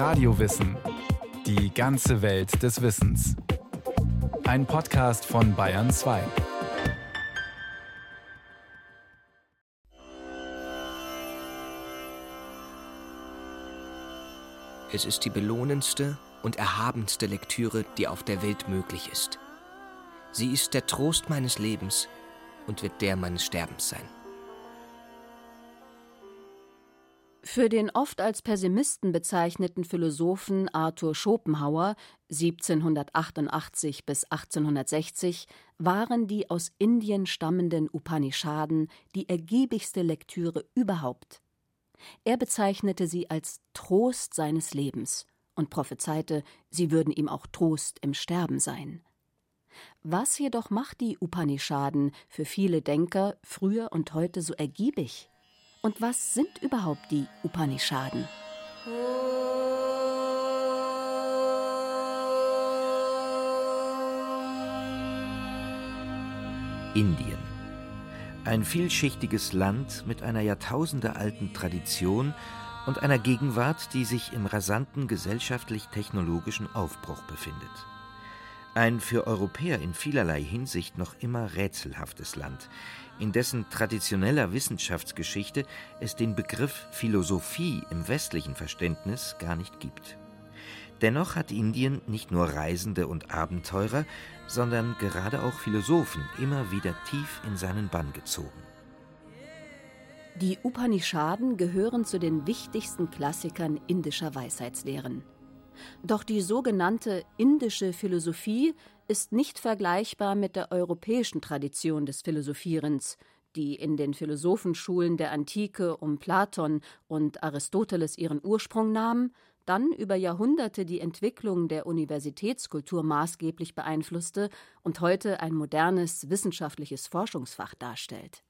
Radiowissen. Die ganze Welt des Wissens. Ein Podcast von Bayern 2. Es ist die belohnendste und erhabenste Lektüre, die auf der Welt möglich ist. Sie ist der Trost meines Lebens und wird der meines Sterbens sein. Für den oft als Pessimisten bezeichneten Philosophen Arthur Schopenhauer 1788 bis 1860 waren die aus Indien stammenden Upanishaden die ergiebigste Lektüre überhaupt. Er bezeichnete sie als Trost seines Lebens und prophezeite, sie würden ihm auch Trost im Sterben sein. Was jedoch macht die Upanishaden für viele Denker früher und heute so ergiebig? Und was sind überhaupt die Upanishaden? Indien. Ein vielschichtiges Land mit einer jahrtausendealten Tradition und einer Gegenwart, die sich im rasanten gesellschaftlich-technologischen Aufbruch befindet. Ein für Europäer in vielerlei Hinsicht noch immer rätselhaftes Land, in dessen traditioneller Wissenschaftsgeschichte es den Begriff Philosophie im westlichen Verständnis gar nicht gibt. Dennoch hat Indien nicht nur Reisende und Abenteurer, sondern gerade auch Philosophen immer wieder tief in seinen Bann gezogen. Die Upanishaden gehören zu den wichtigsten Klassikern indischer Weisheitslehren. Doch die sogenannte indische Philosophie ist nicht vergleichbar mit der europäischen Tradition des Philosophierens, die in den Philosophenschulen der Antike um Platon und Aristoteles ihren Ursprung nahm, dann über Jahrhunderte die Entwicklung der Universitätskultur maßgeblich beeinflusste und heute ein modernes wissenschaftliches Forschungsfach darstellt.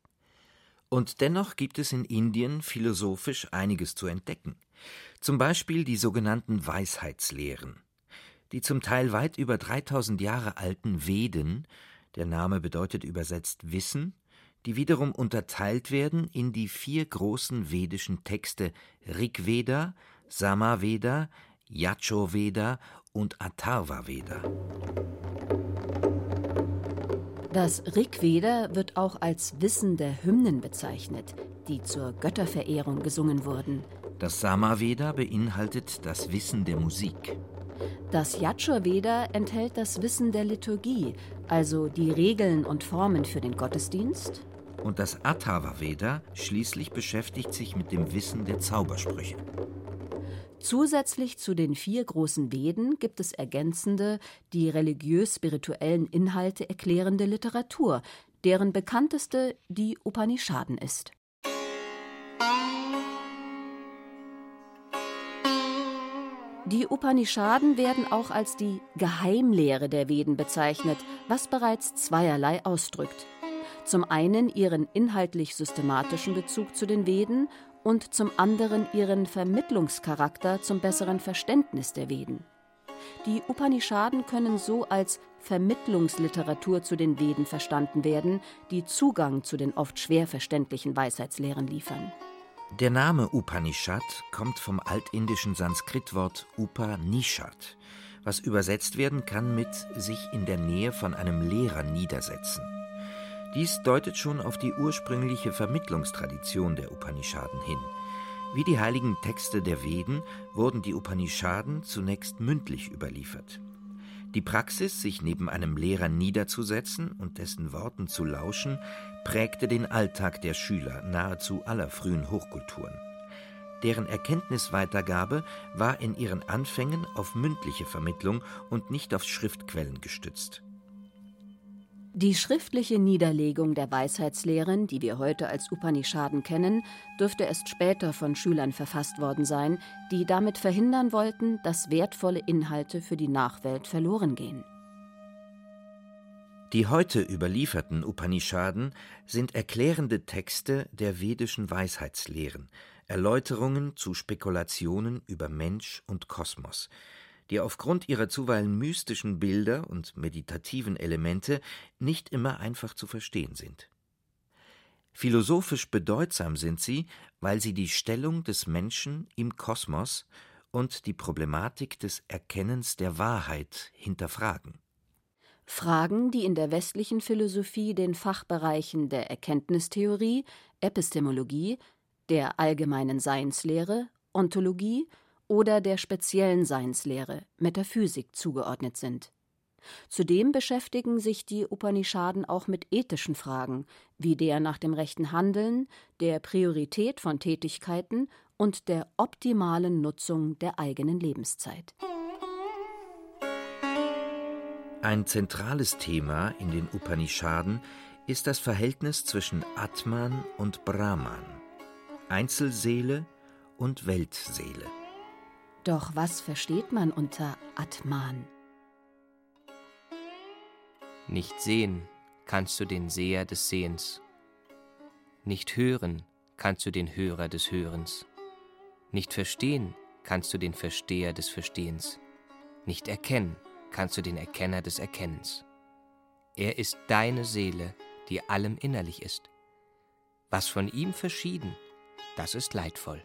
Und dennoch gibt es in Indien philosophisch einiges zu entdecken. Zum Beispiel die sogenannten Weisheitslehren. Die zum Teil weit über 3000 Jahre alten Veden, der Name bedeutet übersetzt Wissen, die wiederum unterteilt werden in die vier großen vedischen Texte Rigveda, Samaveda, Yajurveda und Atharvaveda. Das Rigveda wird auch als Wissen der Hymnen bezeichnet, die zur Götterverehrung gesungen wurden. Das Samaveda beinhaltet das Wissen der Musik. Das Yajurveda enthält das Wissen der Liturgie, also die Regeln und Formen für den Gottesdienst. Und das Atharvaveda schließlich beschäftigt sich mit dem Wissen der Zaubersprüche. Zusätzlich zu den vier großen Veden gibt es ergänzende, die religiös-spirituellen Inhalte erklärende Literatur, deren bekannteste die Upanishaden ist. Die Upanishaden werden auch als die Geheimlehre der Veden bezeichnet, was bereits zweierlei ausdrückt. Zum einen ihren inhaltlich systematischen Bezug zu den Veden und zum anderen ihren Vermittlungscharakter zum besseren Verständnis der Veden. Die Upanishaden können so als Vermittlungsliteratur zu den Veden verstanden werden, die Zugang zu den oft schwer verständlichen Weisheitslehren liefern. Der Name Upanishad kommt vom altindischen Sanskritwort Upanishad, was übersetzt werden kann mit sich in der Nähe von einem Lehrer niedersetzen. Dies deutet schon auf die ursprüngliche Vermittlungstradition der Upanishaden hin. Wie die heiligen Texte der Veden wurden die Upanishaden zunächst mündlich überliefert. Die Praxis, sich neben einem Lehrer niederzusetzen und dessen Worten zu lauschen, prägte den Alltag der Schüler nahezu aller frühen Hochkulturen. Deren Erkenntnisweitergabe war in ihren Anfängen auf mündliche Vermittlung und nicht auf Schriftquellen gestützt. Die schriftliche Niederlegung der Weisheitslehren, die wir heute als Upanishaden kennen, dürfte erst später von Schülern verfasst worden sein, die damit verhindern wollten, dass wertvolle Inhalte für die Nachwelt verloren gehen. Die heute überlieferten Upanishaden sind erklärende Texte der vedischen Weisheitslehren, Erläuterungen zu Spekulationen über Mensch und Kosmos, die aufgrund ihrer zuweilen mystischen Bilder und meditativen Elemente nicht immer einfach zu verstehen sind. Philosophisch bedeutsam sind sie, weil sie die Stellung des Menschen im Kosmos und die Problematik des Erkennens der Wahrheit hinterfragen. Fragen, die in der westlichen Philosophie den Fachbereichen der Erkenntnistheorie, Epistemologie, der allgemeinen Seinslehre, Ontologie oder der speziellen Seinslehre, Metaphysik zugeordnet sind. Zudem beschäftigen sich die Upanishaden auch mit ethischen Fragen, wie der nach dem rechten Handeln, der Priorität von Tätigkeiten und der optimalen Nutzung der eigenen Lebenszeit. Ein zentrales Thema in den Upanishaden ist das Verhältnis zwischen Atman und Brahman, Einzelseele und Weltseele. Doch was versteht man unter Atman? Nicht sehen kannst du den Seher des Sehens. Nicht hören kannst du den Hörer des Hörens. Nicht verstehen kannst du den Versteher des Verstehens. Nicht erkennen kannst du den Erkenner des Erkennens. Er ist deine Seele, die allem innerlich ist. Was von ihm verschieden, das ist leidvoll.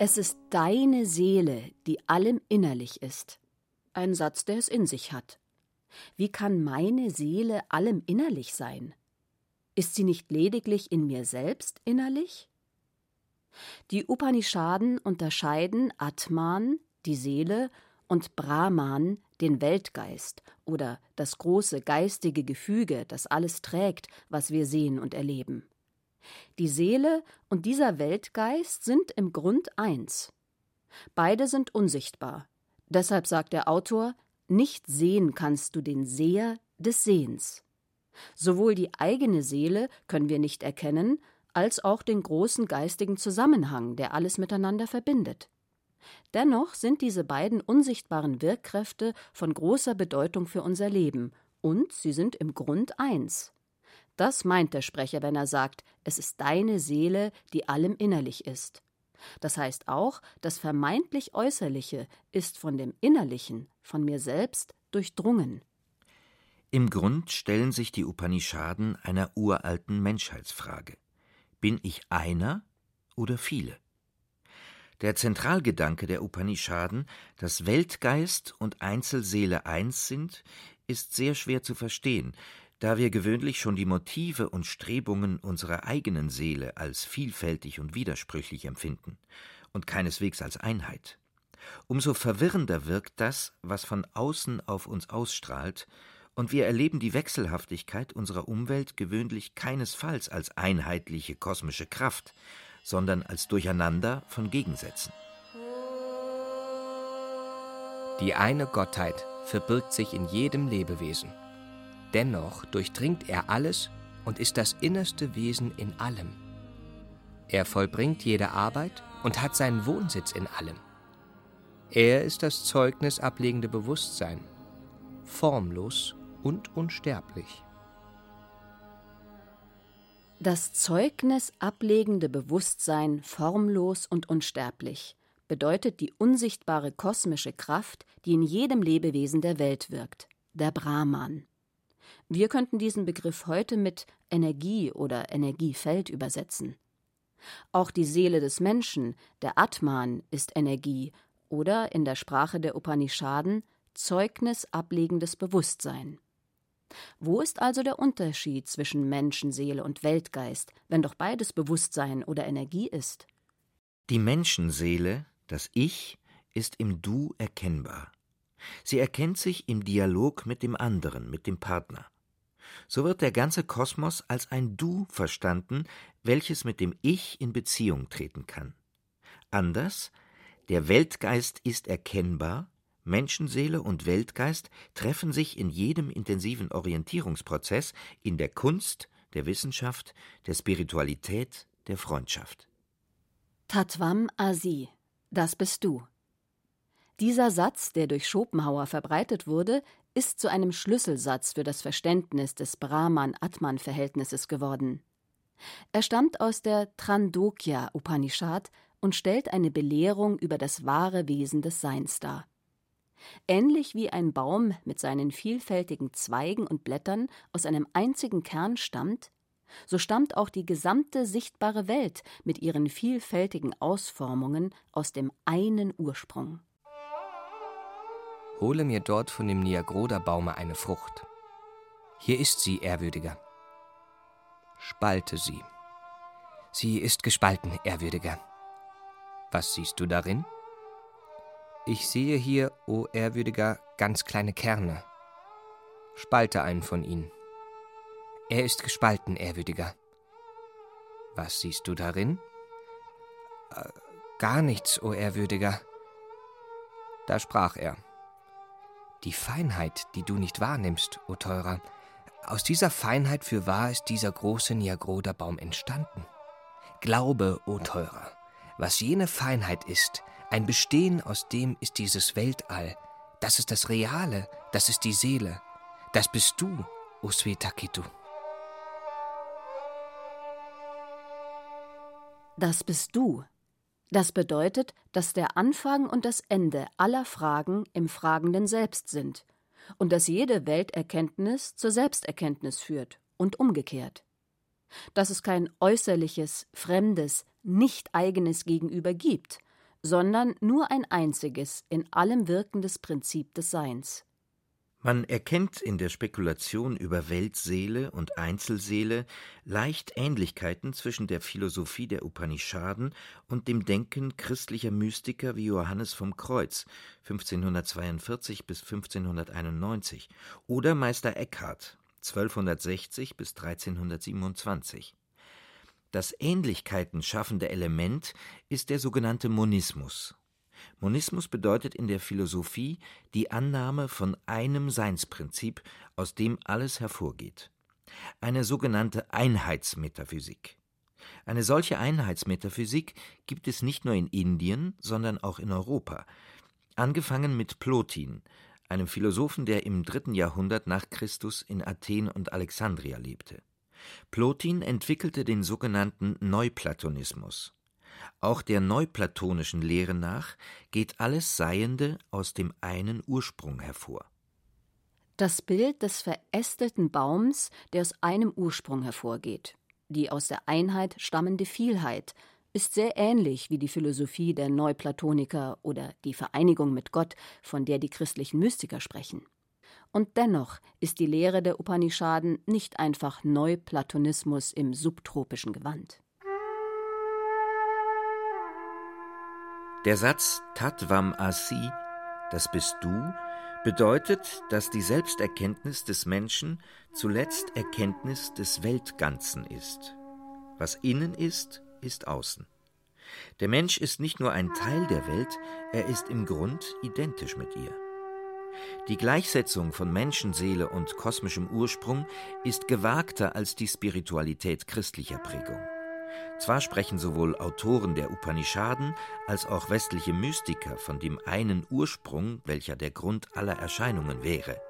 Es ist deine Seele, die allem innerlich ist. Ein Satz, der es in sich hat. Wie kann meine Seele allem innerlich sein? Ist sie nicht lediglich in mir selbst innerlich? Die Upanishaden unterscheiden Atman, die Seele, und Brahman, den Weltgeist oder das große geistige Gefüge, das alles trägt, was wir sehen und erleben. Die Seele und dieser Weltgeist sind im Grund eins. Beide sind unsichtbar. Deshalb sagt der Autor, nicht sehen kannst du den Seher des Sehens. Sowohl die eigene Seele können wir nicht erkennen, als auch den großen geistigen Zusammenhang, der alles miteinander verbindet. Dennoch sind diese beiden unsichtbaren Wirkkräfte von großer Bedeutung für unser Leben, und sie sind im Grund eins. Das meint der Sprecher, wenn er sagt, es ist deine Seele, die allem innerlich ist. Das heißt auch, das vermeintlich Äußerliche ist von dem Innerlichen, von mir selbst, durchdrungen. Im Grund stellen sich die Upanishaden einer uralten Menschheitsfrage. Bin ich einer oder viele? Der Zentralgedanke der Upanishaden, dass Weltgeist und Einzelseele eins sind, ist sehr schwer zu verstehen, da wir gewöhnlich schon die Motive und Strebungen unserer eigenen Seele als vielfältig und widersprüchlich empfinden und keineswegs als Einheit. Umso verwirrender wirkt das, was von außen auf uns ausstrahlt, und wir erleben die Wechselhaftigkeit unserer Umwelt gewöhnlich keinesfalls als einheitliche kosmische Kraft, sondern als Durcheinander von Gegensätzen. Die eine Gottheit verbirgt sich in jedem Lebewesen. Dennoch durchdringt er alles und ist das innerste Wesen in allem. Er vollbringt jede Arbeit und hat seinen Wohnsitz in allem. Er ist das Zeugnis ablegende Bewusstsein, formlos und unsterblich. Das Zeugnis ablegende Bewusstsein formlos und unsterblich bedeutet die unsichtbare kosmische Kraft, die in jedem Lebewesen der Welt wirkt, der Brahman. Wir könnten diesen Begriff heute mit Energie oder Energiefeld übersetzen. Auch die Seele des Menschen, der Atman, ist Energie oder in der Sprache der Upanishaden Zeugnis ablegendes Bewusstsein. Wo ist also der Unterschied zwischen Menschenseele und Weltgeist, wenn doch beides Bewusstsein oder Energie ist? Die Menschenseele, das Ich, ist im Du erkennbar. Sie erkennt sich im Dialog mit dem anderen, mit dem Partner. So wird der ganze Kosmos als ein Du verstanden, welches mit dem Ich in Beziehung treten kann. Anders, der Weltgeist ist erkennbar, Menschenseele und Weltgeist treffen sich in jedem intensiven Orientierungsprozess in der Kunst, der Wissenschaft, der Spiritualität, der Freundschaft. Tatvam Asi, das bist du. Dieser Satz, der durch Schopenhauer verbreitet wurde, ist zu einem Schlüsselsatz für das Verständnis des Brahman-Atman-Verhältnisses geworden. Er stammt aus der Trandokya Upanishad und stellt eine Belehrung über das wahre Wesen des Seins dar. Ähnlich wie ein Baum mit seinen vielfältigen Zweigen und Blättern aus einem einzigen Kern stammt, so stammt auch die gesamte sichtbare Welt mit ihren vielfältigen Ausformungen aus dem einen Ursprung. Hole mir dort von dem Niagroda-Baume eine Frucht. Hier ist sie, Ehrwürdiger. Spalte sie. Sie ist gespalten, Ehrwürdiger. Was siehst du darin? Ich sehe hier, o oh Ehrwürdiger, ganz kleine Kerne. Spalte einen von ihnen. Er ist gespalten, Ehrwürdiger. Was siehst du darin? Äh, gar nichts, o oh Ehrwürdiger. Da sprach er. Die Feinheit, die du nicht wahrnimmst, o Teurer, aus dieser Feinheit für wahr ist dieser große Niagroda-Baum entstanden. Glaube, o Teurer, was jene Feinheit ist, ein Bestehen, aus dem ist dieses Weltall, das ist das Reale, das ist die Seele, das bist du, o Svetakitu. Das bist du. Das bedeutet, dass der Anfang und das Ende aller Fragen im Fragenden selbst sind und dass jede Welterkenntnis zur Selbsterkenntnis führt und umgekehrt. Dass es kein äußerliches, fremdes, nicht eigenes Gegenüber gibt, sondern nur ein einziges, in allem wirkendes Prinzip des Seins. Man erkennt in der Spekulation über Weltseele und Einzelseele leicht Ähnlichkeiten zwischen der Philosophie der Upanishaden und dem Denken christlicher Mystiker wie Johannes vom Kreuz 1542 bis 1591 oder Meister Eckhart 1260 bis 1327. Das Ähnlichkeiten schaffende Element ist der sogenannte Monismus Monismus bedeutet in der Philosophie die Annahme von einem Seinsprinzip, aus dem alles hervorgeht. Eine sogenannte Einheitsmetaphysik. Eine solche Einheitsmetaphysik gibt es nicht nur in Indien, sondern auch in Europa. Angefangen mit Plotin, einem Philosophen, der im dritten Jahrhundert nach Christus in Athen und Alexandria lebte. Plotin entwickelte den sogenannten Neuplatonismus. Auch der neuplatonischen Lehre nach geht alles Seiende aus dem einen Ursprung hervor. Das Bild des verästelten Baums, der aus einem Ursprung hervorgeht, die aus der Einheit stammende Vielheit, ist sehr ähnlich wie die Philosophie der Neuplatoniker oder die Vereinigung mit Gott, von der die christlichen Mystiker sprechen. Und dennoch ist die Lehre der Upanishaden nicht einfach Neuplatonismus im subtropischen Gewand. Der Satz Tatvam Asi, das bist du, bedeutet, dass die Selbsterkenntnis des Menschen zuletzt Erkenntnis des Weltganzen ist. Was innen ist, ist außen. Der Mensch ist nicht nur ein Teil der Welt, er ist im Grund identisch mit ihr. Die Gleichsetzung von Menschenseele und kosmischem Ursprung ist gewagter als die Spiritualität christlicher Prägung. Zwar sprechen sowohl Autoren der Upanishaden als auch westliche Mystiker von dem einen Ursprung, welcher der Grund aller Erscheinungen wäre.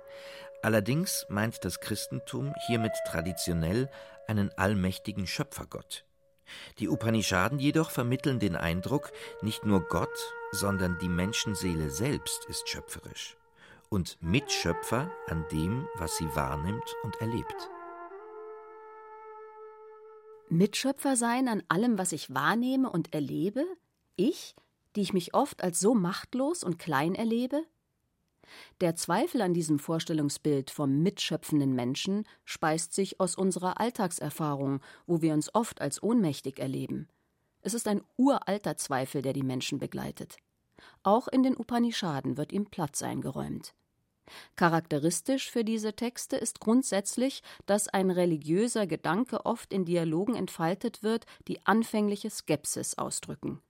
Allerdings meint das Christentum hiermit traditionell einen allmächtigen Schöpfergott. Die Upanishaden jedoch vermitteln den Eindruck, nicht nur Gott, sondern die Menschenseele selbst ist schöpferisch und Mitschöpfer an dem, was sie wahrnimmt und erlebt. Mitschöpfer sein an allem, was ich wahrnehme und erlebe? Ich, die ich mich oft als so machtlos und klein erlebe? Der Zweifel an diesem Vorstellungsbild vom mitschöpfenden Menschen speist sich aus unserer Alltagserfahrung, wo wir uns oft als ohnmächtig erleben. Es ist ein uralter Zweifel, der die Menschen begleitet. Auch in den Upanishaden wird ihm Platz eingeräumt. Charakteristisch für diese Texte ist grundsätzlich, dass ein religiöser Gedanke oft in Dialogen entfaltet wird, die anfängliche Skepsis ausdrücken.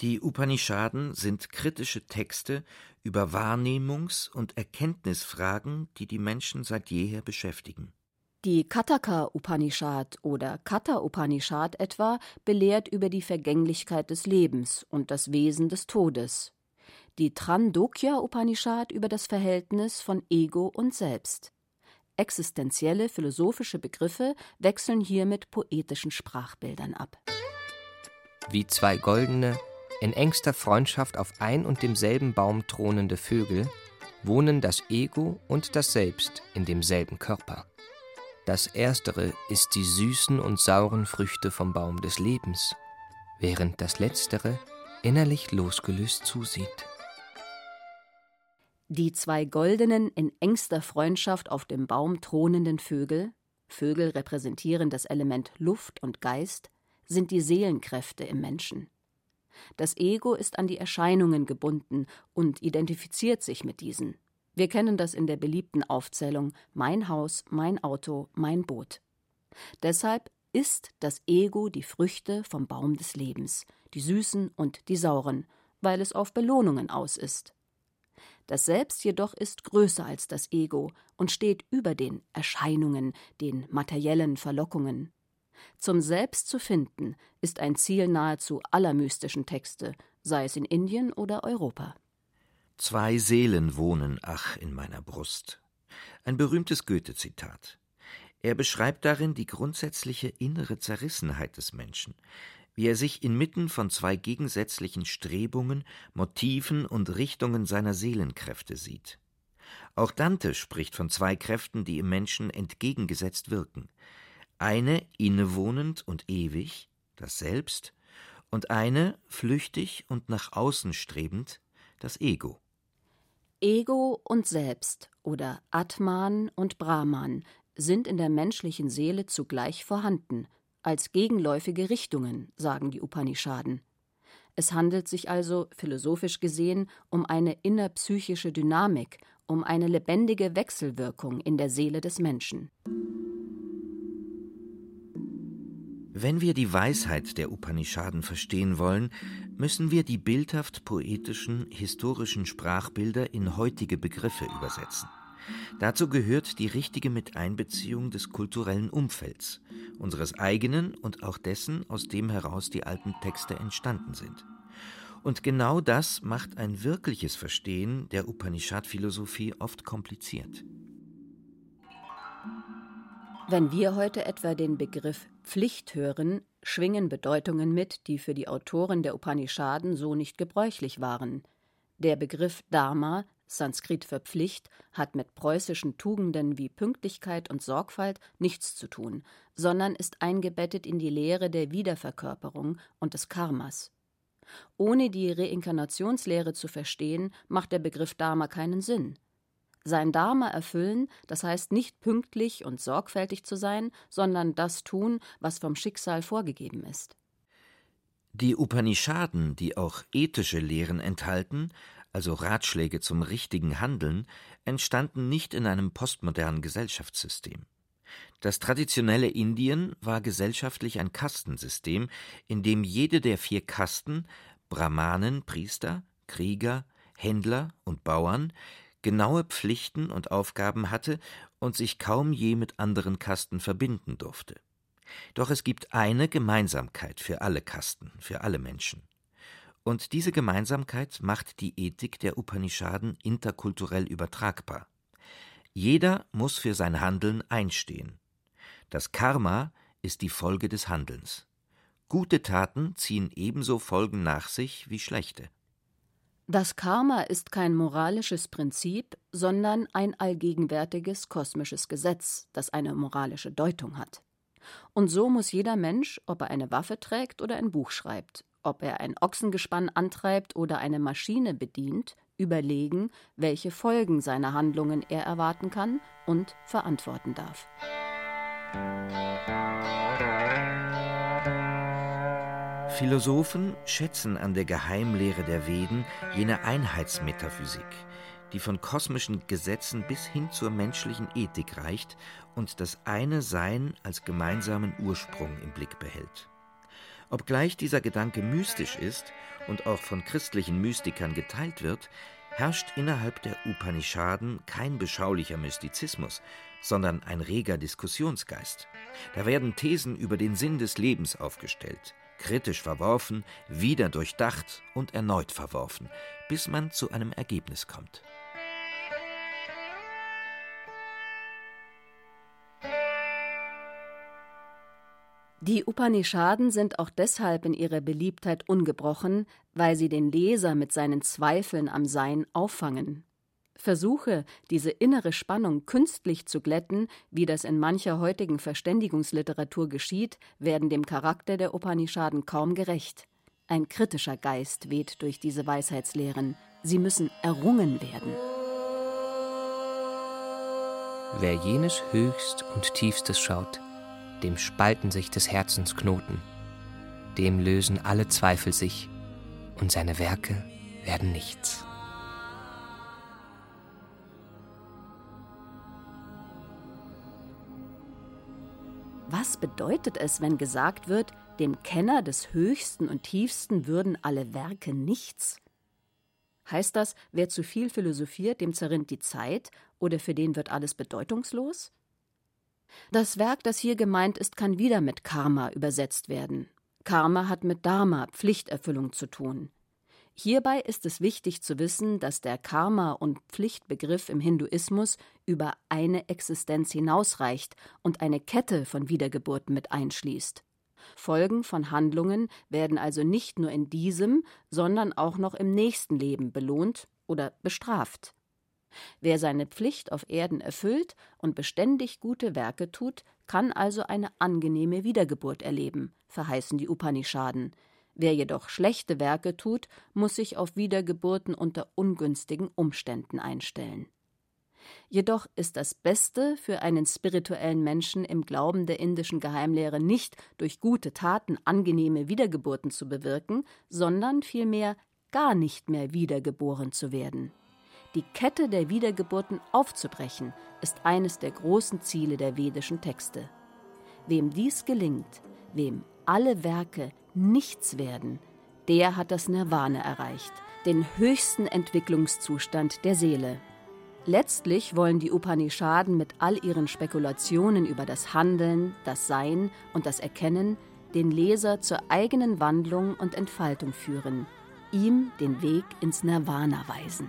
Die Upanishaden sind kritische Texte über Wahrnehmungs- und Erkenntnisfragen, die die Menschen seit jeher beschäftigen. Die Kataka Upanishad oder Katha Upanishad etwa belehrt über die Vergänglichkeit des Lebens und das Wesen des Todes die Trandokya Upanishad über das Verhältnis von Ego und Selbst. Existenzielle philosophische Begriffe wechseln hier mit poetischen Sprachbildern ab. Wie zwei goldene, in engster Freundschaft auf ein und demselben Baum thronende Vögel wohnen das Ego und das Selbst in demselben Körper. Das erstere ist die süßen und sauren Früchte vom Baum des Lebens, während das letztere innerlich losgelöst zusieht. Die zwei goldenen, in engster Freundschaft auf dem Baum thronenden Vögel, Vögel repräsentieren das Element Luft und Geist, sind die Seelenkräfte im Menschen. Das Ego ist an die Erscheinungen gebunden und identifiziert sich mit diesen. Wir kennen das in der beliebten Aufzählung Mein Haus, mein Auto, mein Boot. Deshalb isst das Ego die Früchte vom Baum des Lebens, die süßen und die sauren, weil es auf Belohnungen aus ist. Das Selbst jedoch ist größer als das Ego und steht über den Erscheinungen, den materiellen Verlockungen. Zum Selbst zu finden, ist ein Ziel nahezu aller mystischen Texte, sei es in Indien oder Europa. Zwei Seelen wohnen, ach, in meiner Brust. Ein berühmtes Goethe-Zitat. Er beschreibt darin die grundsätzliche innere Zerrissenheit des Menschen, wie er sich inmitten von zwei gegensätzlichen Strebungen, Motiven und Richtungen seiner Seelenkräfte sieht. Auch Dante spricht von zwei Kräften, die im Menschen entgegengesetzt wirken. Eine innewohnend und ewig, das Selbst, und eine flüchtig und nach außen strebend, das Ego. Ego und Selbst oder Atman und Brahman sind in der menschlichen Seele zugleich vorhanden, als gegenläufige Richtungen, sagen die Upanishaden. Es handelt sich also, philosophisch gesehen, um eine innerpsychische Dynamik, um eine lebendige Wechselwirkung in der Seele des Menschen. Wenn wir die Weisheit der Upanishaden verstehen wollen, müssen wir die bildhaft poetischen, historischen Sprachbilder in heutige Begriffe übersetzen. Dazu gehört die richtige Miteinbeziehung des kulturellen Umfelds, unseres eigenen und auch dessen, aus dem heraus die alten Texte entstanden sind. Und genau das macht ein wirkliches Verstehen der Upanishad-Philosophie oft kompliziert. Wenn wir heute etwa den Begriff Pflicht hören, schwingen Bedeutungen mit, die für die Autoren der Upanishaden so nicht gebräuchlich waren. Der Begriff Dharma, Sanskrit für Pflicht, hat mit preußischen Tugenden wie Pünktlichkeit und Sorgfalt nichts zu tun, sondern ist eingebettet in die Lehre der Wiederverkörperung und des Karmas. Ohne die Reinkarnationslehre zu verstehen, macht der Begriff Dharma keinen Sinn. Sein Dharma erfüllen, das heißt nicht pünktlich und sorgfältig zu sein, sondern das tun, was vom Schicksal vorgegeben ist. Die Upanishaden, die auch ethische Lehren enthalten, also Ratschläge zum richtigen Handeln, entstanden nicht in einem postmodernen Gesellschaftssystem. Das traditionelle Indien war gesellschaftlich ein Kastensystem, in dem jede der vier Kasten Brahmanen, Priester, Krieger, Händler und Bauern genaue Pflichten und Aufgaben hatte und sich kaum je mit anderen Kasten verbinden durfte. Doch es gibt eine Gemeinsamkeit für alle Kasten, für alle Menschen. Und diese Gemeinsamkeit macht die Ethik der Upanishaden interkulturell übertragbar. Jeder muss für sein Handeln einstehen. Das Karma ist die Folge des Handelns. Gute Taten ziehen ebenso Folgen nach sich wie schlechte. Das Karma ist kein moralisches Prinzip, sondern ein allgegenwärtiges kosmisches Gesetz, das eine moralische Deutung hat. Und so muss jeder Mensch, ob er eine Waffe trägt oder ein Buch schreibt, ob er ein Ochsengespann antreibt oder eine Maschine bedient, überlegen, welche Folgen seiner Handlungen er erwarten kann und verantworten darf. Philosophen schätzen an der Geheimlehre der Veden jene Einheitsmetaphysik, die von kosmischen Gesetzen bis hin zur menschlichen Ethik reicht und das eine Sein als gemeinsamen Ursprung im Blick behält. Obgleich dieser Gedanke mystisch ist und auch von christlichen Mystikern geteilt wird, herrscht innerhalb der Upanishaden kein beschaulicher Mystizismus, sondern ein reger Diskussionsgeist. Da werden Thesen über den Sinn des Lebens aufgestellt, kritisch verworfen, wieder durchdacht und erneut verworfen, bis man zu einem Ergebnis kommt. Die Upanishaden sind auch deshalb in ihrer Beliebtheit ungebrochen, weil sie den Leser mit seinen Zweifeln am Sein auffangen. Versuche, diese innere Spannung künstlich zu glätten, wie das in mancher heutigen Verständigungsliteratur geschieht, werden dem Charakter der Upanishaden kaum gerecht. Ein kritischer Geist weht durch diese Weisheitslehren. Sie müssen errungen werden. Wer jenes höchst und tiefstes schaut, dem spalten sich des Herzens Knoten, dem lösen alle Zweifel sich, und seine Werke werden nichts. Was bedeutet es, wenn gesagt wird, dem Kenner des Höchsten und Tiefsten würden alle Werke nichts? Heißt das, wer zu viel philosophiert, dem zerrinnt die Zeit oder für den wird alles bedeutungslos? Das Werk, das hier gemeint ist, kann wieder mit Karma übersetzt werden. Karma hat mit Dharma, Pflichterfüllung zu tun. Hierbei ist es wichtig zu wissen, dass der Karma- und Pflichtbegriff im Hinduismus über eine Existenz hinausreicht und eine Kette von Wiedergeburten mit einschließt. Folgen von Handlungen werden also nicht nur in diesem, sondern auch noch im nächsten Leben belohnt oder bestraft. Wer seine Pflicht auf Erden erfüllt und beständig gute Werke tut, kann also eine angenehme Wiedergeburt erleben, verheißen die Upanishaden, Wer jedoch schlechte Werke tut, muss sich auf Wiedergeburten unter ungünstigen Umständen einstellen. Jedoch ist das Beste für einen spirituellen Menschen im Glauben der indischen Geheimlehre nicht durch gute Taten angenehme Wiedergeburten zu bewirken, sondern vielmehr gar nicht mehr wiedergeboren zu werden. Die Kette der Wiedergeburten aufzubrechen, ist eines der großen Ziele der vedischen Texte. Wem dies gelingt, wem alle Werke nichts werden, der hat das Nirvana erreicht, den höchsten Entwicklungszustand der Seele. Letztlich wollen die Upanishaden mit all ihren Spekulationen über das Handeln, das Sein und das Erkennen den Leser zur eigenen Wandlung und Entfaltung führen, ihm den Weg ins Nirvana weisen.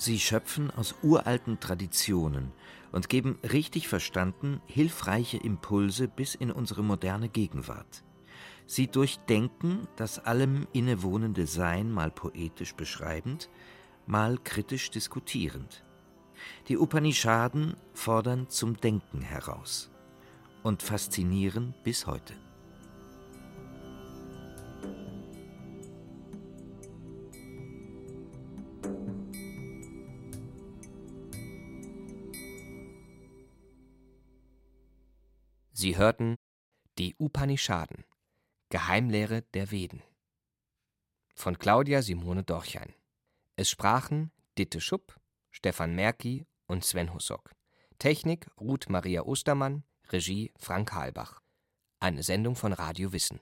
Sie schöpfen aus uralten Traditionen und geben richtig verstanden hilfreiche Impulse bis in unsere moderne Gegenwart. Sie durchdenken das allem innewohnende Sein mal poetisch beschreibend, mal kritisch diskutierend. Die Upanishaden fordern zum Denken heraus und faszinieren bis heute. Sie hörten die Upanishaden Geheimlehre der Veden von Claudia Simone Dorchein. Es sprachen Ditte Schupp, Stefan Merki und Sven Hussock. Technik Ruth Maria Ostermann, Regie Frank Halbach. Eine Sendung von Radio Wissen.